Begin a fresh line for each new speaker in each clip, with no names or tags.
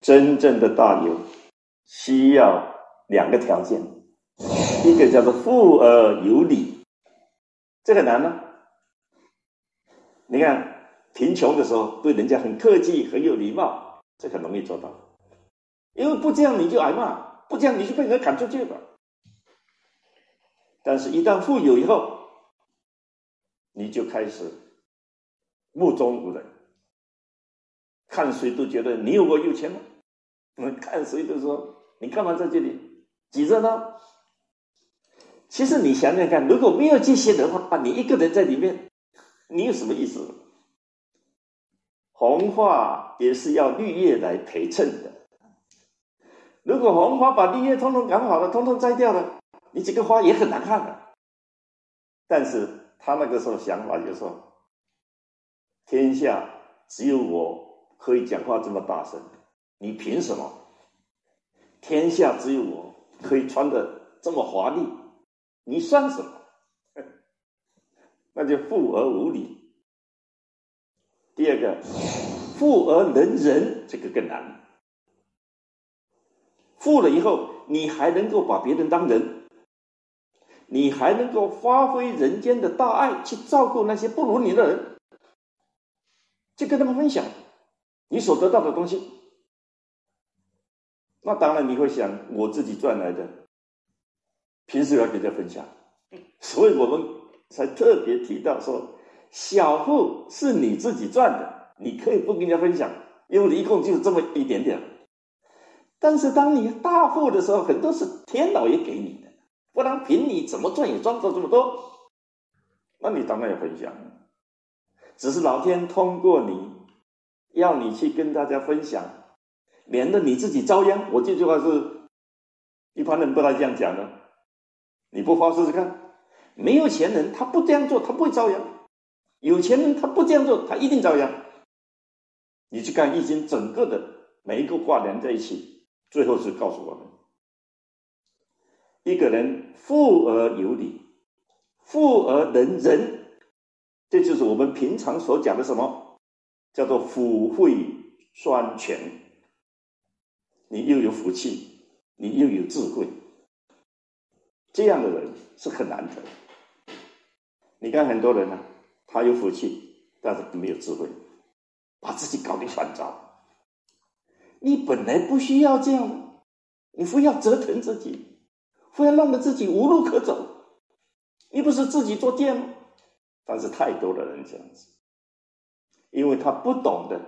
真正的大牛需要两个条件，一个叫做富而有礼，这很难呢。你看，贫穷的时候对人家很客气、很有礼貌，这很容易做到。因为不这样你就挨骂，不这样你就被人家赶出去了。但是，一旦富有以后，你就开始目中无人，看谁都觉得你有我有钱吗？我们看谁都说你干嘛在这里挤着呢？其实你想想看，如果没有这些的话，你一个人在里面。你有什么意思？红花也是要绿叶来陪衬的。如果红花把绿叶通通赶好了，通通摘掉了，你这个花也很难看的。但是他那个时候想法就说：天下只有我可以讲话这么大声，你凭什么？天下只有我可以穿的这么华丽，你算什么？那就富而无礼。第二个，富而能仁，这个更难。富了以后，你还能够把别人当人，你还能够发挥人间的大爱，去照顾那些不如你的人，去跟他们分享你所得到的东西。那当然你会想，我自己赚来的，凭什么要跟人家分享？所以我们。才特别提到说，小富是你自己赚的，你可以不跟人家分享，因为一共就是这么一点点。但是当你大富的时候，很多是天老爷给你的，不然凭你怎么赚也赚不到这么多。那你当然要分享，只是老天通过你，要你去跟大家分享，免得你自己遭殃。我这句话是一般人不太这样讲的，你不发试试看。没有钱人，他不这样做，他不会遭殃；有钱人，他不这样做，他一定遭殃。你去看《易经》，整个的每一个卦连在一起，最后是告诉我们：一个人富而有礼，富而能仁，这就是我们平常所讲的什么？叫做福慧双全。你又有福气，你又有智慧，这样的人是很难得。你看很多人呢，他有福气，但是没有智慧，把自己搞得烦躁。你本来不需要这样，你非要折腾自己，非要弄得自己无路可走。你不是自己做贱吗？但是太多的人这样子，因为他不懂得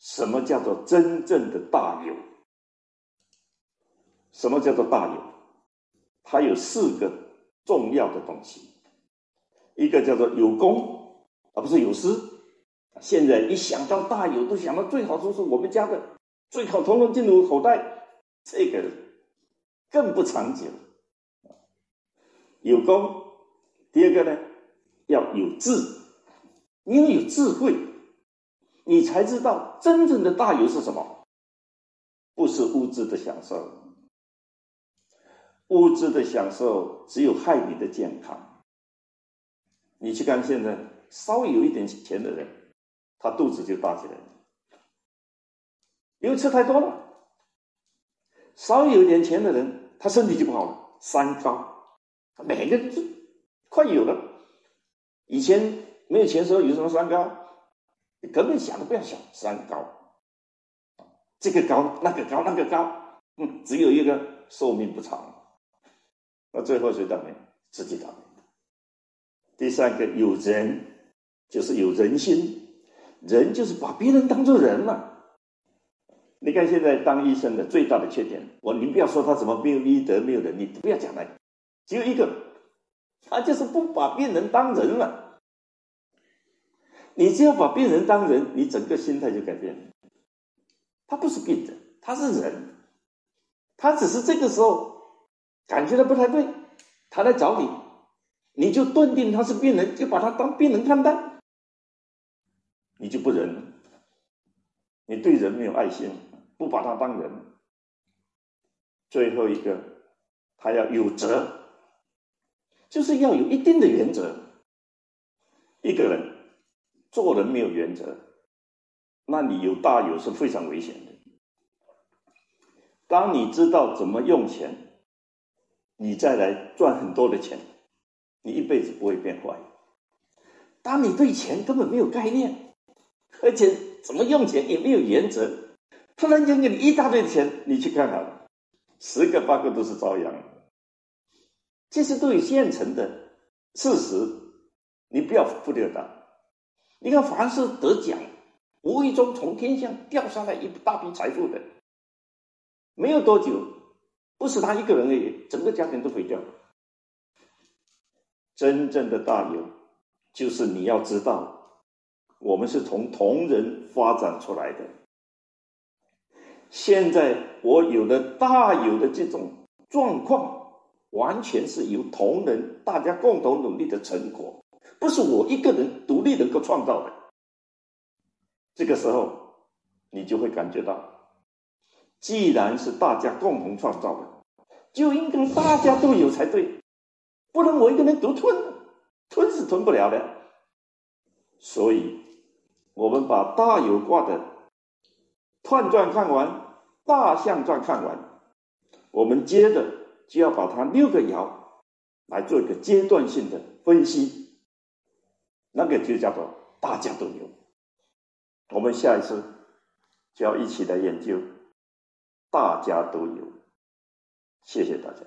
什么叫做真正的大有。什么叫做大有？它有四个重要的东西。一个叫做有功，而不是有失。现在一想到大有，都想到最好都是我们家的，最好统统进入口袋，这个更不长久。有功，第二个呢，要有智，因为有智慧，你才知道真正的大有是什么，不是物质的享受，物质的享受只有害你的健康。你去看现在稍微有一点钱的人，他肚子就大起来了，因为吃太多了。稍微有点钱的人，他身体就不好了，三高，每个都快有了。以前没有钱时候有什么三高？你根本想都不要想，三高，这个高那个高那个高，嗯，只有一个寿命不长，那最后谁倒霉？自己倒霉。第三个有人，就是有人心，人就是把别人当做人嘛。你看现在当医生的最大的缺点，我你不要说他怎么没有医德没有能力，不要讲了，只有一个，他就是不把病人当人了。你只要把病人当人，你整个心态就改变了。他不是病人，他是人，他只是这个时候感觉到不太对，他来找你。你就断定他是病人，就把他当病人看待，你就不仁，你对人没有爱心，不把他当人。最后一个，他要有责，就是要有一定的原则。一个人做人没有原则，那你有大有是非常危险的。当你知道怎么用钱，你再来赚很多的钱，你一辈子不会变坏。当你对钱根本没有概念，而且怎么用钱也没有原则，突然间给你一大堆钱，你去看看，十个八个都是遭殃。这些都有现成的事实，你不要忽略它。你看，凡是得奖，无意中从天上掉下来一大笔财富的，没有多久，不是他一个人而已，整个家庭都毁掉。真正的大有，就是你要知道，我们是从同人发展出来的。现在我有了大有的这种状况，完全是由同人大家共同努力的成果。不是我一个人独立能够创造的。这个时候，你就会感觉到，既然是大家共同创造的，就应该大家都有才对，不能我一个人独吞，吞是吞不了的。所以，我们把大有卦的彖传看完，大象传看完，我们接着就要把它六个爻来做一个阶段性的分析。那个就叫做大家都有。我们下一次就要一起来研究，大家都有。谢谢大家。